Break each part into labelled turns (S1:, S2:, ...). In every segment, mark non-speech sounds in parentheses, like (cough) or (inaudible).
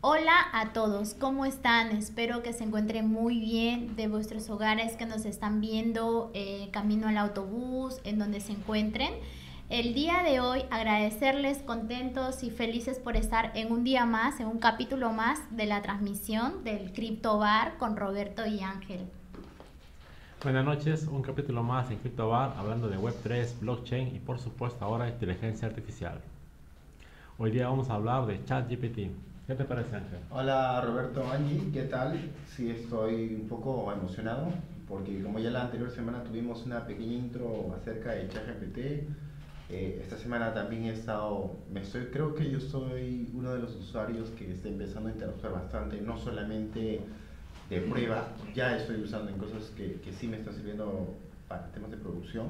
S1: Hola a todos, ¿cómo están? Espero que se encuentren muy bien de vuestros hogares que nos están viendo eh, camino al autobús, en donde se encuentren. El día de hoy agradecerles contentos y felices por estar en un día más, en un capítulo más de la transmisión del Crypto Bar con Roberto y Ángel.
S2: Buenas noches, un capítulo más en Crypto Bar hablando de Web3, blockchain y por supuesto ahora inteligencia artificial. Hoy día vamos a hablar de ChatGPT. ¿Qué te parece, Ángel?
S3: Hola, Roberto Angie, ¿qué tal? Sí, estoy un poco emocionado porque como ya la anterior semana tuvimos una pequeña intro acerca de ChatGPT, eh, esta semana también he estado, me estoy, creo que yo soy uno de los usuarios que está empezando a interactuar bastante, no solamente de prueba, ya estoy usando en cosas que, que sí me están sirviendo para temas de producción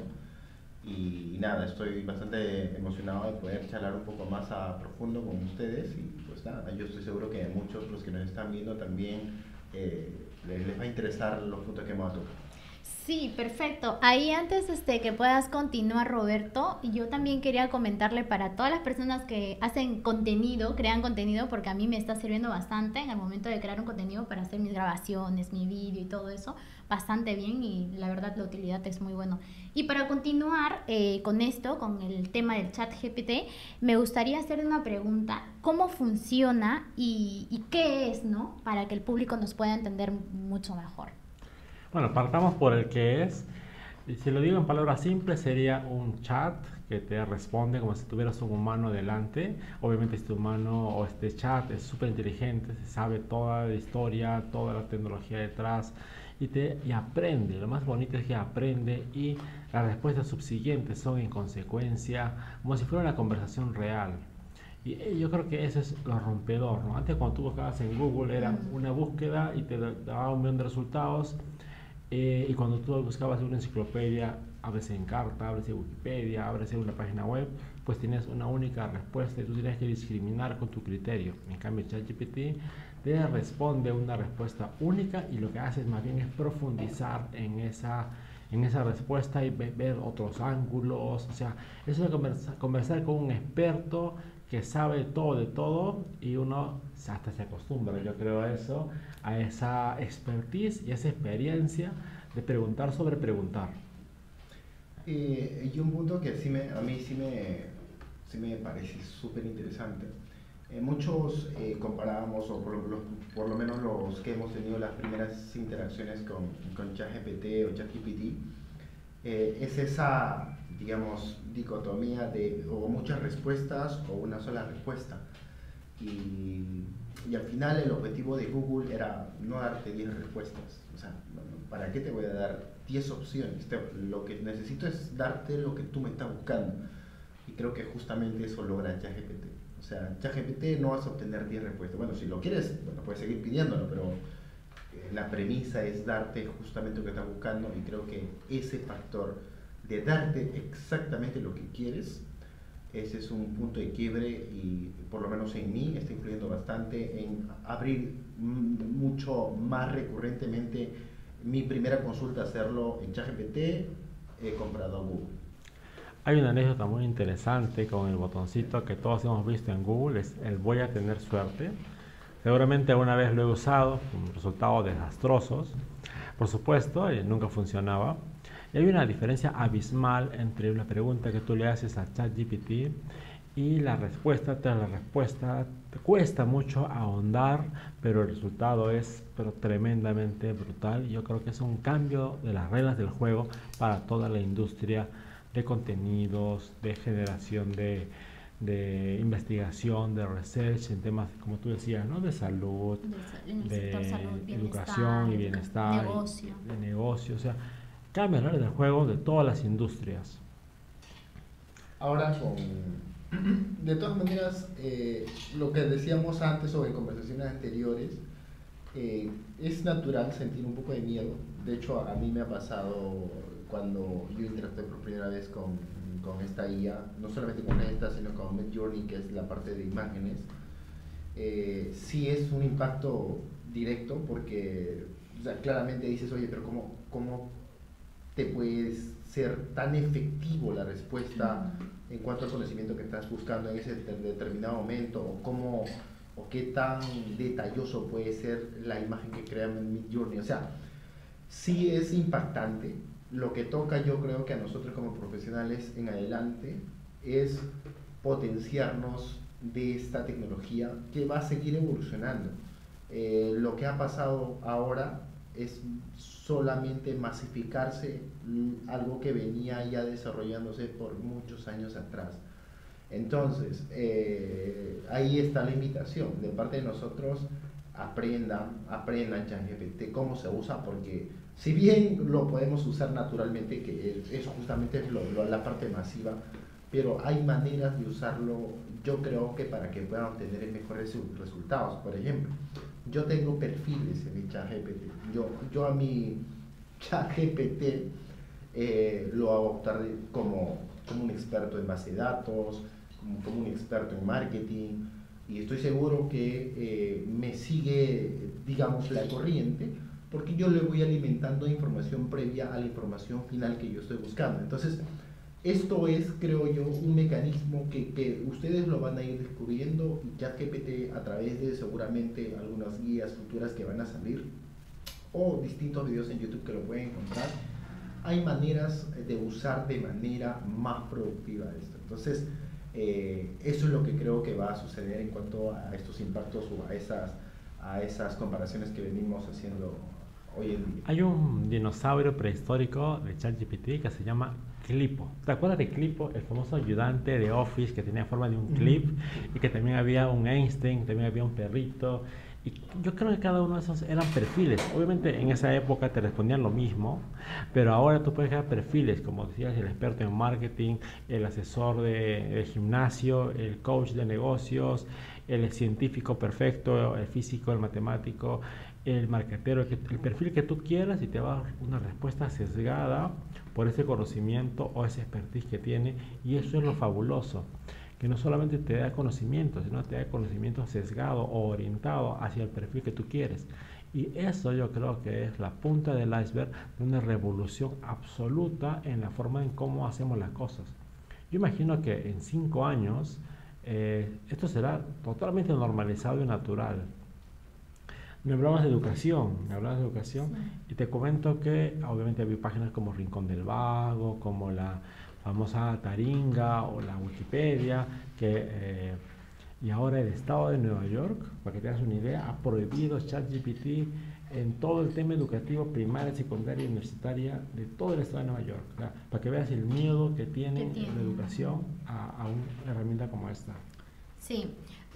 S3: y, nada, estoy bastante emocionado de poder charlar un poco más a profundo con ustedes y pues nada, yo estoy seguro que a muchos los que nos están viendo también eh, les, va a interesar los puntos que hemos tocado.
S1: Sí, perfecto. Ahí antes este, que puedas continuar, Roberto, yo también quería comentarle para todas las personas que hacen contenido, crean contenido, porque a mí me está sirviendo bastante en el momento de crear un contenido para hacer mis grabaciones, mi vídeo y todo eso, bastante bien y la verdad la utilidad es muy bueno. Y para continuar eh, con esto, con el tema del chat GPT, me gustaría hacer una pregunta, ¿cómo funciona y, y qué es, no? Para que el público nos pueda entender mucho mejor.
S2: Bueno, partamos por el que es. Si lo digo en palabras simples, sería un chat que te responde como si tuvieras un humano delante. Obviamente este humano o este chat es súper inteligente, se sabe toda la historia, toda la tecnología detrás y, te, y aprende. Lo más bonito es que aprende y las respuestas subsiguientes son en consecuencia como si fuera una conversación real. Y eh, yo creo que eso es lo rompedor. ¿no? Antes cuando tú buscabas en Google era una búsqueda y te daba un millón de resultados eh, y cuando tú buscabas una enciclopedia, abres en carta, abres en Wikipedia, abres en una página web, pues tienes una única respuesta y tú tienes que discriminar con tu criterio. En cambio, ChatGPT te responde una respuesta única y lo que hace más bien es profundizar en esa, en esa respuesta y ver otros ángulos. O sea, es conversar, conversar con un experto que sabe todo de todo y uno hasta se acostumbra, yo creo a eso, a esa expertise y esa experiencia de preguntar sobre preguntar.
S3: Eh, y un punto que sí me, a mí sí me, sí me parece súper interesante. Eh, muchos eh, comparábamos, o por lo, por lo, menos los que hemos tenido las primeras interacciones con, con ChatGPT o ChatGPT, eh, es esa digamos, dicotomía de o muchas respuestas o una sola respuesta. Y, y, al final el objetivo de Google era no darte 10 respuestas. O sea, ¿para qué te voy a dar 10 opciones? lo que necesito es darte lo que tú me estás buscando. Y creo que justamente eso logra ChatGPT. O sea, ChatGPT no vas a obtener 10 respuestas. Bueno, si lo quieres, bueno, puedes seguir pidiéndolo, pero eh, la premisa es darte justamente lo que estás buscando y creo que ese factor de darte exactamente lo que quieres, ese es un punto de quiebre y por lo menos en mí está influyendo bastante en abrir mucho más recurrentemente mi primera consulta, hacerlo en ChatGPT, he comprado a Google.
S2: Hay una anécdota muy interesante con el botoncito que todos hemos visto en Google, es el voy a tener suerte. Seguramente alguna vez lo he usado con resultados desastrosos. Por supuesto, y nunca funcionaba. Y hay una diferencia abismal entre la pregunta que tú le haces a ChatGPT y la respuesta tras la respuesta. Te cuesta mucho ahondar, pero el resultado es pero tremendamente brutal. Yo creo que es un cambio de las reglas del juego para toda la industria de contenidos, de generación de, de investigación, de research en temas, como tú decías, ¿no? de salud, de, educación y bienestar,
S1: negocio.
S2: de negocio. O sea, cambia el del juego de todas las industrias.
S3: Ahora, (clears throat) de todas maneras, eh, lo que decíamos antes sobre conversaciones anteriores, eh, es natural sentir un poco de miedo. De hecho, a mí me ha pasado cuando yo interactué por primera vez con, con esta IA, no solamente con esta, sino con Midjourney, que es la parte de imágenes, eh, sí es un impacto directo porque claramente dices, oye, pero ¿cómo, cómo te puedes ser tan efectivo la respuesta en cuanto al conocimiento que estás buscando en ese determinado momento o cómo o qué tan detalloso puede ser la imagen que crea en Journey. O sea, sí es impactante. Lo que toca yo creo que a nosotros como profesionales en adelante es potenciarnos de esta tecnología que va a seguir evolucionando. Eh, lo que ha pasado ahora es solamente masificarse algo que venía ya desarrollándose por muchos años atrás. Entonces, eh, ahí está la invitación de parte de nosotros, aprendan, aprendan ChatGPT, cómo se usa, porque si bien lo podemos usar naturalmente, que es justamente la parte masiva, pero hay maneras de usarlo, yo creo que para que puedan obtener mejores resultados. Por ejemplo, yo tengo perfiles en mi ChatGPT. Yo, yo a mi ChatGPT eh, lo hago como, como un experto en base de datos, como, un experto en marketing, y estoy seguro que eh, me sigue, digamos, la corriente, porque yo le voy alimentando información previa a la información final que yo estoy buscando. Entonces, esto es, creo yo, un mecanismo que, que ustedes lo van a ir descubriendo y ChatGPT a través de seguramente algunas guías futuras que van a salir o distintos videos en YouTube que lo pueden encontrar. Hay maneras de usar de manera más productiva esto. Entonces, eh, eso es lo que creo que va a suceder en cuanto a estos impactos o a esas, a esas comparaciones que venimos haciendo hoy en día.
S2: Hay un dinosaurio prehistórico de ChatGPT que se llama Clipo. ¿Te acuerdas de Clipo, el famoso ayudante de Office que tenía forma de un clip y que también había un Einstein, también había un perrito? Y yo creo que cada uno de esos eran perfiles. Obviamente en esa época te respondían lo mismo, pero ahora tú puedes crear perfiles, como decías, el experto en marketing, el asesor de, gimnasio, el coach de negocios, el científico perfecto, el físico, el matemático, el marketero, el perfil que tú quieras y te va a dar una respuesta sesgada por ese conocimiento o ese expertise que tiene y eso es lo fabuloso que no solamente te da conocimiento, sino te da conocimiento sesgado o orientado hacia el perfil que tú quieres. Y eso yo creo que es la punta del iceberg de una revolución absoluta en la forma en cómo hacemos las cosas. Yo imagino que en cinco años eh, esto será totalmente normalizado y natural me hablabas de educación, me hablabas de educación. Y te comento que obviamente había páginas como Rincón del Vago, como la famosa Taringa o la Wikipedia, que eh, y ahora el Estado de Nueva York, para que tengas una idea, ha prohibido ChatGPT en todo el tema educativo, primaria, secundaria y universitaria de todo el Estado de Nueva York, para que veas el miedo que tiene, la educación a, a una herramienta como esta.
S1: Sí,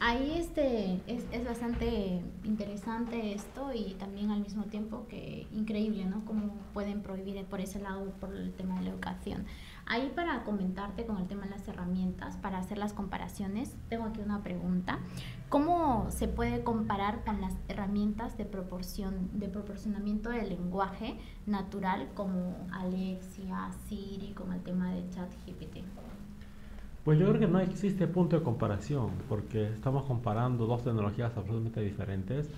S1: Ahí este, es, es, bastante interesante esto y también al mismo tiempo que increíble, ¿no? Cómo pueden prohibir por ese lado por el tema de la educación. Ahí para comentarte con el tema de las herramientas, para hacer las comparaciones, tengo aquí una pregunta. ¿Cómo se puede comparar con las herramientas de, proporción, de proporcionamiento del lenguaje natural como Alexia, Siri, con el tema de ChatGPT?
S2: Pues yo creo que no existe punto de comparación, porque estamos comparando dos tecnologías absolutamente diferentes.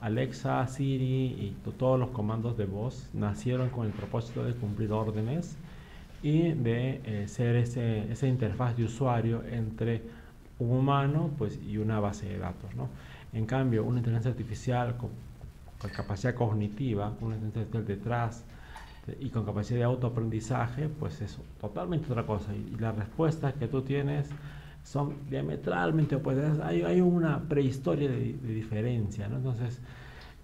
S2: Alexa, Siri y todos los comandos de voz nacieron con el propósito de cumplir órdenes y de eh, ser ese, esa interfaz de usuario entre un humano pues, y una base de datos. ¿no? En cambio, una inteligencia artificial con, con capacidad cognitiva, una inteligencia artificial detrás, y con capacidad de autoaprendizaje, pues es totalmente otra cosa. Y, las respuestas que tú tienes son diametralmente opuestas. Hay, hay una prehistoria de, diferencia, ¿no? Entonces,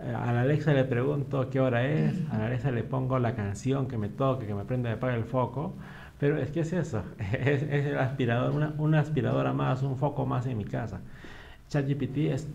S2: eh, a la Alexa le pregunto qué hora es, a la Alexa le pongo la canción que me toque, que me prenda, me apague el foco. Pero es que es eso, (laughs) es, es el aspirador, una, una, aspiradora más, un foco más en mi casa. ChatGPT es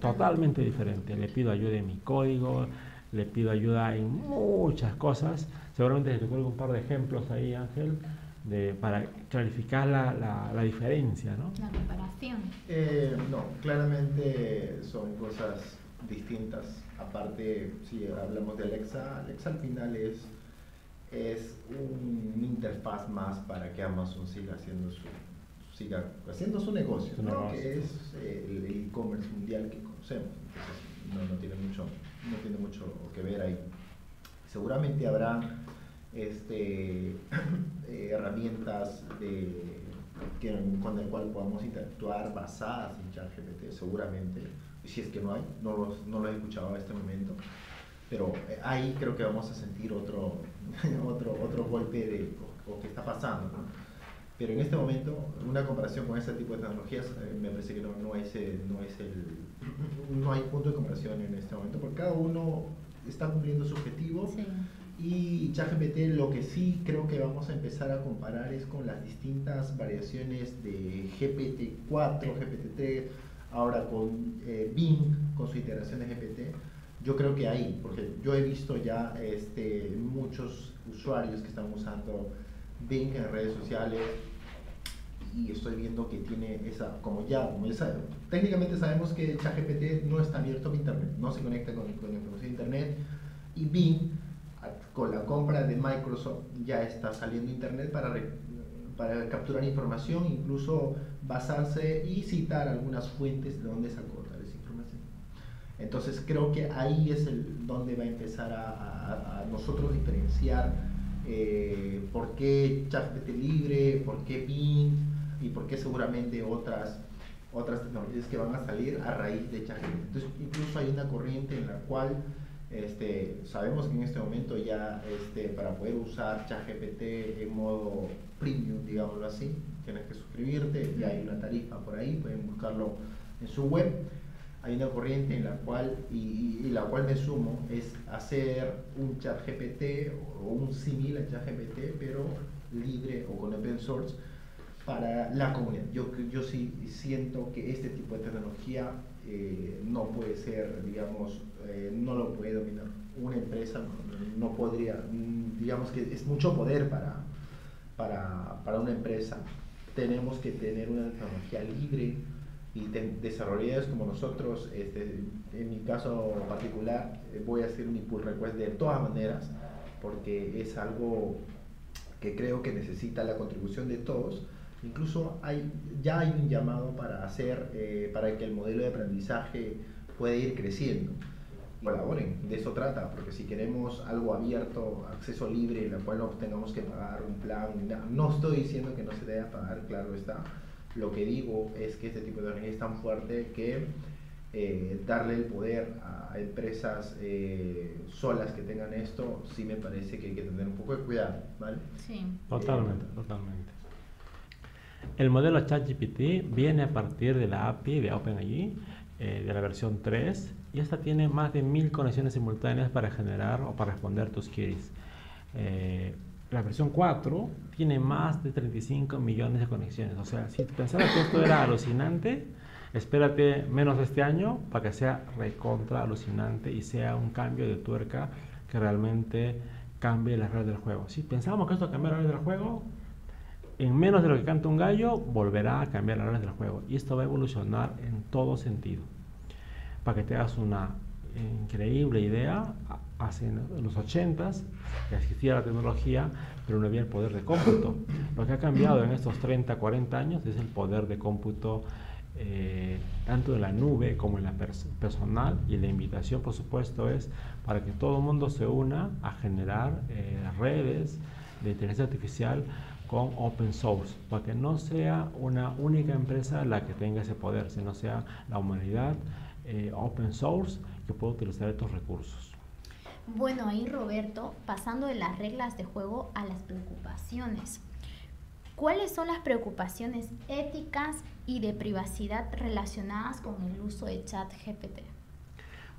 S2: totalmente diferente. Le pido ayuda en mi código, le pido ayuda en muchas cosas. Seguramente te cuelgo un par de ejemplos ahí, Ángel, de, para clarificar la, la, diferencia, ¿no?
S1: La comparación.
S3: Eh, no, claramente son cosas distintas. Aparte, si hablamos de Alexa, Alexa al final es, es una interfaz más para que Amazon siga haciendo su, siga haciendo su negocio, que es eh, el e-commerce mundial que conocemos. no, no tiene mucho no tiene mucho que ver ahí. Seguramente habrá este, (clears throat) eh, herramientas de, que, con el cual podamos interactuar basadas en ChatGPT, seguramente. Si es que no hay, no, no lo he escuchado a este momento. Pero eh, ahí creo que vamos a sentir otro, (laughs) otro, otro golpe de o, que está pasando. Pero en este momento, una comparación con ese tipo de tecnologías, eh, me parece que no, no, es, no, es el, no hay punto de comparación en este momento, porque cada uno está cumpliendo su objetivo. Sí y ChatGPT lo que sí creo que vamos a empezar a comparar es con las distintas variaciones de GPT-4, GPT-3, ahora con eh, Bing, con su integración de GPT. Yo creo que ahí, porque yo he visto ya este, muchos usuarios que están usando Bing en redes sociales y estoy viendo que tiene esa, como ya, como esa, técnicamente sabemos que ChatGPT no está abierto a Internet, no se conecta con, con la información de Internet y Bing con la compra de Microsoft ya está saliendo Internet para, para capturar información, incluso basarse y citar algunas fuentes de donde sacó tal esa información. Entonces creo que ahí es el, donde va a empezar a, nosotros diferenciar eh, por qué ChatGPT libre, por qué Bing y por qué seguramente otras otras tecnologías que van a salir a raíz de ChatGPT. Entonces, incluso hay una corriente en la cual este, sabemos que en este momento ya este, para poder usar ChatGPT en modo premium, digámoslo así, tienes que suscribirte, ya hay una tarifa por ahí, pueden buscarlo en su web. Hay una corriente en la cual, y, la cual me sumo, es hacer un ChatGPT o un similar a ChatGPT, pero libre o con open source para la comunidad. Yo, yo sí siento que este tipo de tecnología eh, no puede ser, digamos, eh, no lo puede dominar. Una empresa no, podría, mm, digamos que es mucho poder para, para, para, una empresa. Tenemos que tener una tecnología libre y desarrolladores como nosotros, este, en mi caso particular, eh, voy a hacer un pull request de todas maneras, porque es algo que creo que necesita la contribución de todos Incluso hay, ya hay un llamado para hacer, eh, para que el modelo de aprendizaje pueda ir creciendo. Colaboren, de eso trata, porque si queremos algo abierto, acceso libre, en el cual no tengamos que pagar un plan, no estoy diciendo que no se deba pagar, claro está. Lo que digo es que este tipo de tecnología es tan fuerte que eh, darle el poder a empresas eh, solas que tengan esto, sí me parece que hay que tener un poco de cuidado, ¿vale?
S2: Sí. Totalmente, totalmente. El modelo ChatGPT viene a partir de la API de OpenAI, eh, de la versión 3, y esta tiene más de mil conexiones simultáneas para generar o para responder tus queries. Eh, la versión 4 tiene más de 35 millones de conexiones. O sea, si pensabas que esto era alucinante, espérate menos este año para que sea recontra alucinante y sea un cambio de tuerca que realmente cambie las reglas del juego. Si pensábamos que esto cambiara las reglas del juego, en menos de lo que canta un gallo, volverá a cambiar las reglas del juego. Y esto va a evolucionar en todo sentido. Para que te hagas una increíble idea, hace en los 80s que existía la tecnología, pero no había el poder de cómputo. Lo que ha cambiado en estos 30, 40 años es el poder de cómputo eh, tanto en la nube como en la personal y la invitación por supuesto es para que todo el mundo se una a generar eh, redes de inteligencia artificial con open source, para que no sea una única empresa la que tenga ese poder, sino sea la humanidad eh, open source que pueda utilizar estos recursos.
S1: Bueno, ahí Roberto, pasando de las reglas de juego a las preocupaciones. ¿Cuáles son las preocupaciones éticas y de privacidad relacionadas con el uso de chat GPT?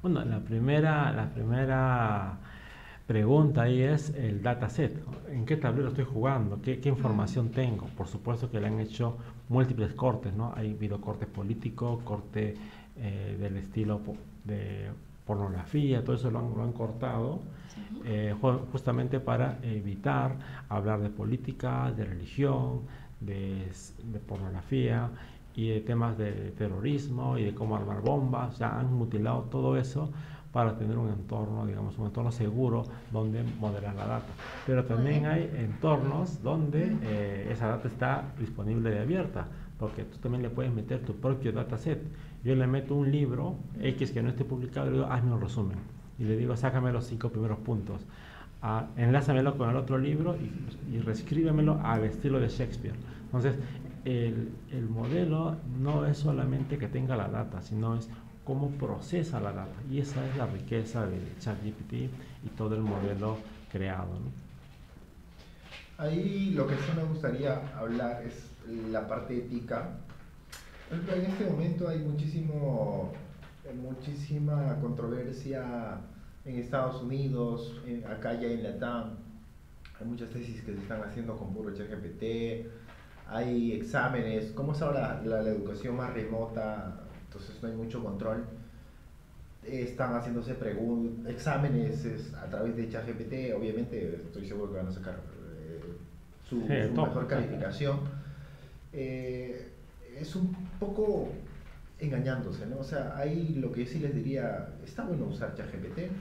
S2: Bueno, la primera, la primera pregunta ahí es el dataset. ¿En qué tablero estoy jugando? ¿Qué, información tengo? Por supuesto que le han hecho múltiples cortes, ¿no? Hay habido corte político, corte eh, del estilo de pornografía, todo eso lo han, cortado eh, justamente para evitar hablar de política, de religión, de, de, pornografía y de temas de terrorismo y de cómo armar bombas. Ya han mutilado todo eso para tener un entorno, digamos, un entorno seguro donde moderar la data. Pero también hay entornos donde eh, esa data está disponible y abierta, porque tú también le puedes meter tu propio dataset. Yo le meto un libro X que no esté publicado y le digo, hazme un resumen. Y le digo, sácame los cinco primeros puntos. a, enlázamelo con el otro libro y, y reescríbemelo al estilo de Shakespeare. Entonces, el, el, modelo no es solamente que tenga la data, sino es cómo procesa la data. Y esa es la riqueza de ChatGPT y todo el modelo creado.
S3: Ahí lo que sí me gustaría hablar es la parte ética. En este momento hay muchísimo, muchísima controversia en Estados Unidos, acá ya en Latam. Hay muchas tesis que se están haciendo con puro ChatGPT. Hay exámenes. ¿Cómo es ahora la, la educación más remota? Entonces no hay mucho control. Están haciéndose exámenes a través de ChatGPT, obviamente estoy seguro que van a sacar su, mejor calificación, eh, es un poco engañándose, ¿no? O sea, ahí lo que sí les diría, está bueno usar ChatGPT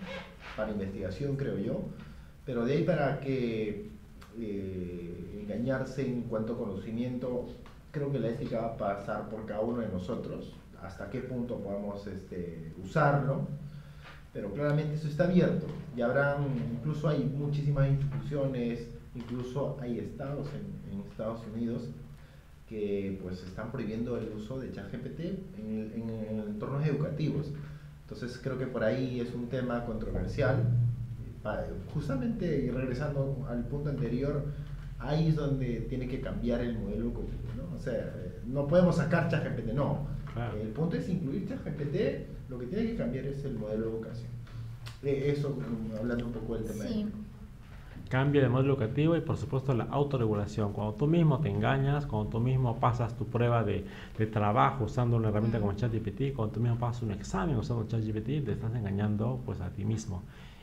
S3: para investigación, creo yo, pero de ahí para que eh, engañarse en cuanto a conocimiento, creo que la ética va a pasar por cada uno de nosotros, hasta qué punto podemos este, usarlo, pero claramente eso está abierto y habrán, incluso hay muchísimas instituciones, Incluso hay estados en, Estados Unidos que pues están prohibiendo el uso de ChatGPT en, en, entornos educativos. Entonces creo que por ahí es un tema controversial. Justamente y regresando al punto anterior, ahí es donde tiene que cambiar el modelo educativo. ¿no? O sea, no podemos sacar ChatGPT, no. El punto es incluir ChatGPT, lo que tiene que cambiar es el modelo de educación. Eh, eso hablando un poco del tema. Sí
S2: cambio de modelo educativo y por supuesto la autorregulación. Cuando tú mismo te engañas, cuando tú mismo pasas tu prueba de, de trabajo usando una herramienta como ChatGPT, cuando tú mismo pasas un examen usando ChatGPT, te estás engañando pues a ti mismo.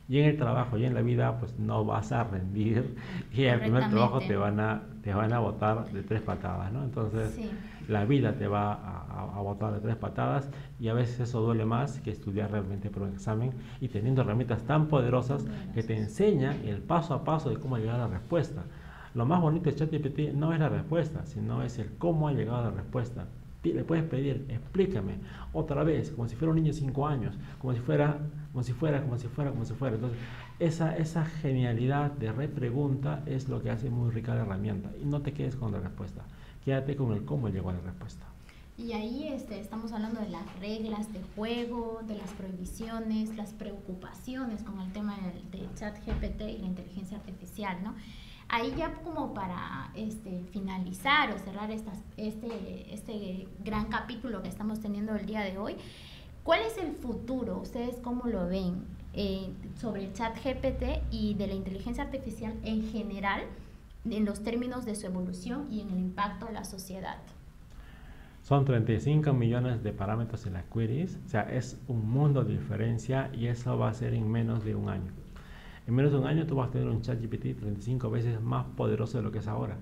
S2: Y en el trabajo y en la vida pues no vas a rendir (laughs) y en el primer trabajo te van a, te van a botar de tres patadas, ¿no? Entonces la vida te va a, a, botar de tres patadas y a veces eso duele más que estudiar realmente por un examen y teniendo herramientas tan poderosas que te enseñan el paso a paso de cómo llegar a la respuesta. Lo más bonito de ChatGPT no es la respuesta, sino es el cómo ha llegado a la respuesta. Le puedes pedir, explícame otra vez, como si fuera un niño de 5 años, como si fuera, como si fuera, como si fuera, como si fuera. Entonces, esa, esa genialidad de repregunta es lo que hace muy rica la herramienta. Y no te quedes con la respuesta quédate con el cómo llegó a la respuesta.
S1: Y ahí este, estamos hablando de las reglas de juego, de las prohibiciones, las preocupaciones con el tema de, chat GPT y la inteligencia artificial, ¿no? Ahí ya como para este, finalizar o cerrar este, este gran capítulo que estamos teniendo el día de hoy, ¿cuál es el futuro? ¿Ustedes cómo lo ven eh, sobre el chat GPT y de la inteligencia artificial en general? en los términos de su evolución y en el impacto a la sociedad.
S2: Son 35 millones de parámetros en las queries, o sea, es un mundo de diferencia y eso va a ser en menos de un año. En menos de un año tú vas a tener un chat GPT 35 veces más poderoso de lo que es ahora.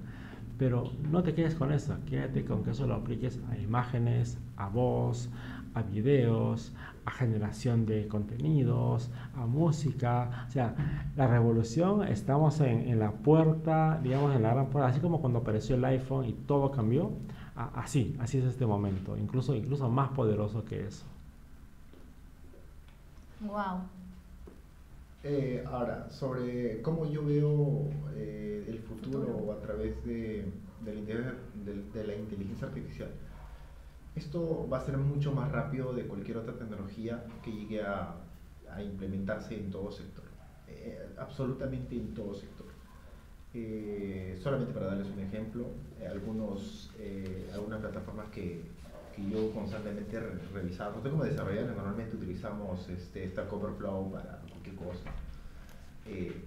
S2: Pero no te quedes con eso, quédate con que eso lo apliques a imágenes, a voz, a videos, a generación de contenidos, a música. O sea, la revolución, estamos en, en, la puerta, digamos, en la gran puerta, así como cuando apareció el iPhone y todo cambió, así, así es este momento, incluso, incluso más poderoso que eso.
S1: Wow.
S3: Eh, ahora, sobre cómo yo veo eh, el futuro, a través de, la inteligencia artificial esto va a ser mucho más rápido de cualquier otra tecnología que llegue a, implementarse en todo sector, eh, absolutamente en todo sector. Solamente para darles un ejemplo, algunas plataformas que, yo constantemente re revisaba, no como desarrolladores, normalmente utilizamos este, Stack Overflow para cualquier cosa.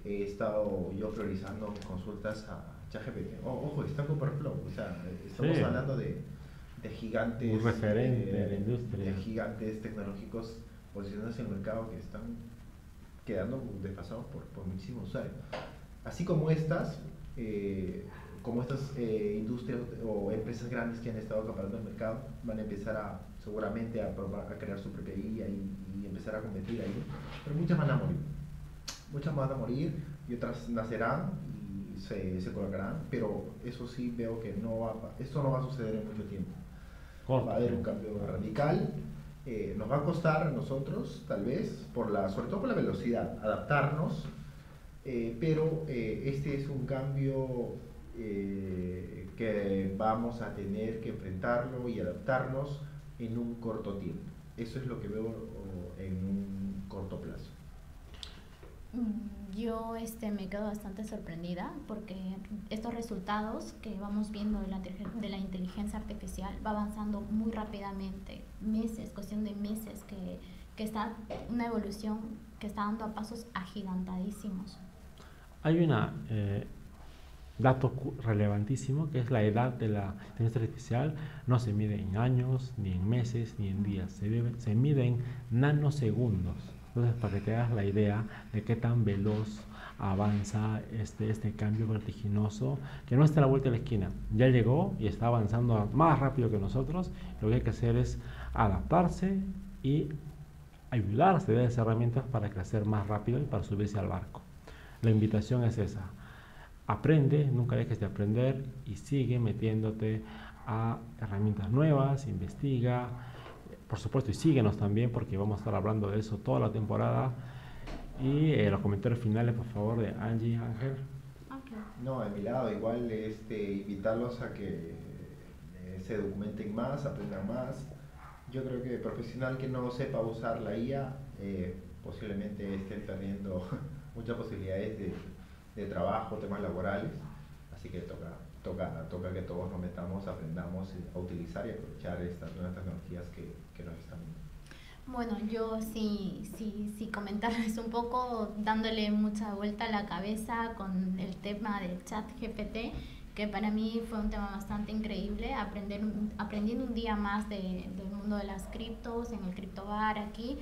S3: he estado yo priorizando consultas a ChatGPT. ojo, Stack Overflow, o sea, estamos hablando de de gigantes
S2: de,
S3: gigantes tecnológicos posicionados en el mercado que están quedando desfasados por, por muchísimos usuarios. Así como estas, eh, como estas eh, industrias o empresas grandes que han estado acaparando el mercado, van a empezar a seguramente a, a crear su propia IA y, empezar a competir ahí. Pero muchas van a morir. Muchas van a morir y otras nacerán y se, se colocarán, pero eso sí veo que no va, esto no va a suceder en mucho tiempo va a haber un cambio radical. Eh, nos va a costar a nosotros, tal vez, por la, sobre todo por la velocidad, adaptarnos Eh, pero eh, este es un cambio eh, que vamos a tener que enfrentarlo y adaptarnos en un corto tiempo. Eso es lo que veo en un corto plazo.
S1: Mm, yo este, me quedo bastante sorprendida porque estos resultados que vamos viendo de la, de la inteligencia artificial va avanzando muy rápidamente, meses, cuestión de meses, que, que está una evolución que está dando a pasos agigantadísimos.
S2: Hay un eh, dato relevantísimo que es la edad de la inteligencia artificial. No se mide en años, ni en meses, ni en días. Se, se mide en nanosegundos. Entonces, para que te hagas la idea de qué tan veloz avanza este, este cambio vertiginoso, que no está a la vuelta de la esquina, ya llegó y está avanzando más rápido que nosotros, lo que hay que hacer es adaptarse y ayudarse de esas herramientas para crecer más rápido y para subirse al barco. La invitación es esa, aprende, nunca dejes de aprender y sigue metiéndote a herramientas nuevas, investiga, por supuesto, y síguenos también porque vamos a estar hablando de eso toda la temporada. Y eh, los comentarios finales, por favor, de Angie Ángel.
S3: No, de mi lado, igual este, invitarlos a que eh, se documenten más, aprendan más. Yo creo que profesional que no sepa usar la IA eh, posiblemente esté perdiendo (laughs) muchas posibilidades de, de trabajo, temas laborales. Así que toca toca, toca que todos nos metamos, aprendamos a utilizar y aprovechar estas nuevas tecnologías que, que nos están
S1: bueno, yo sí, sí, sí comentarles un poco, dándole mucha vuelta a la cabeza con el tema del chat GPT, que para mí fue un tema bastante increíble, aprender, aprendiendo un día más de, del mundo de las criptos, en el criptobar aquí,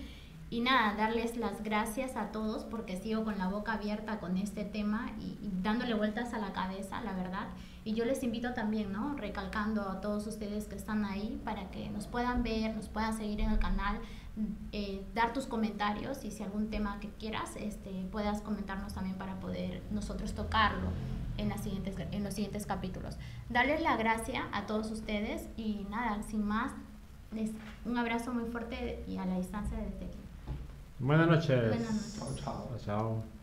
S1: y nada, darles las gracias a todos porque sigo con la boca abierta con este tema y, dándole vueltas a la cabeza, la verdad. Y yo les invito también, ¿no? Recalcando a todos ustedes que están ahí para que nos puedan ver, nos puedan seguir en el canal, eh, dar tus comentarios y si algún tema que quieras, este, puedas comentarnos también para poder nosotros tocarlo en, las siguientes, en los siguientes capítulos. Darles la gracia a todos ustedes y nada, sin más, un abrazo muy fuerte y a la distancia desde aquí.
S2: Buenas noches.
S1: Buenas noches.
S3: Chao, chao.
S2: Chao.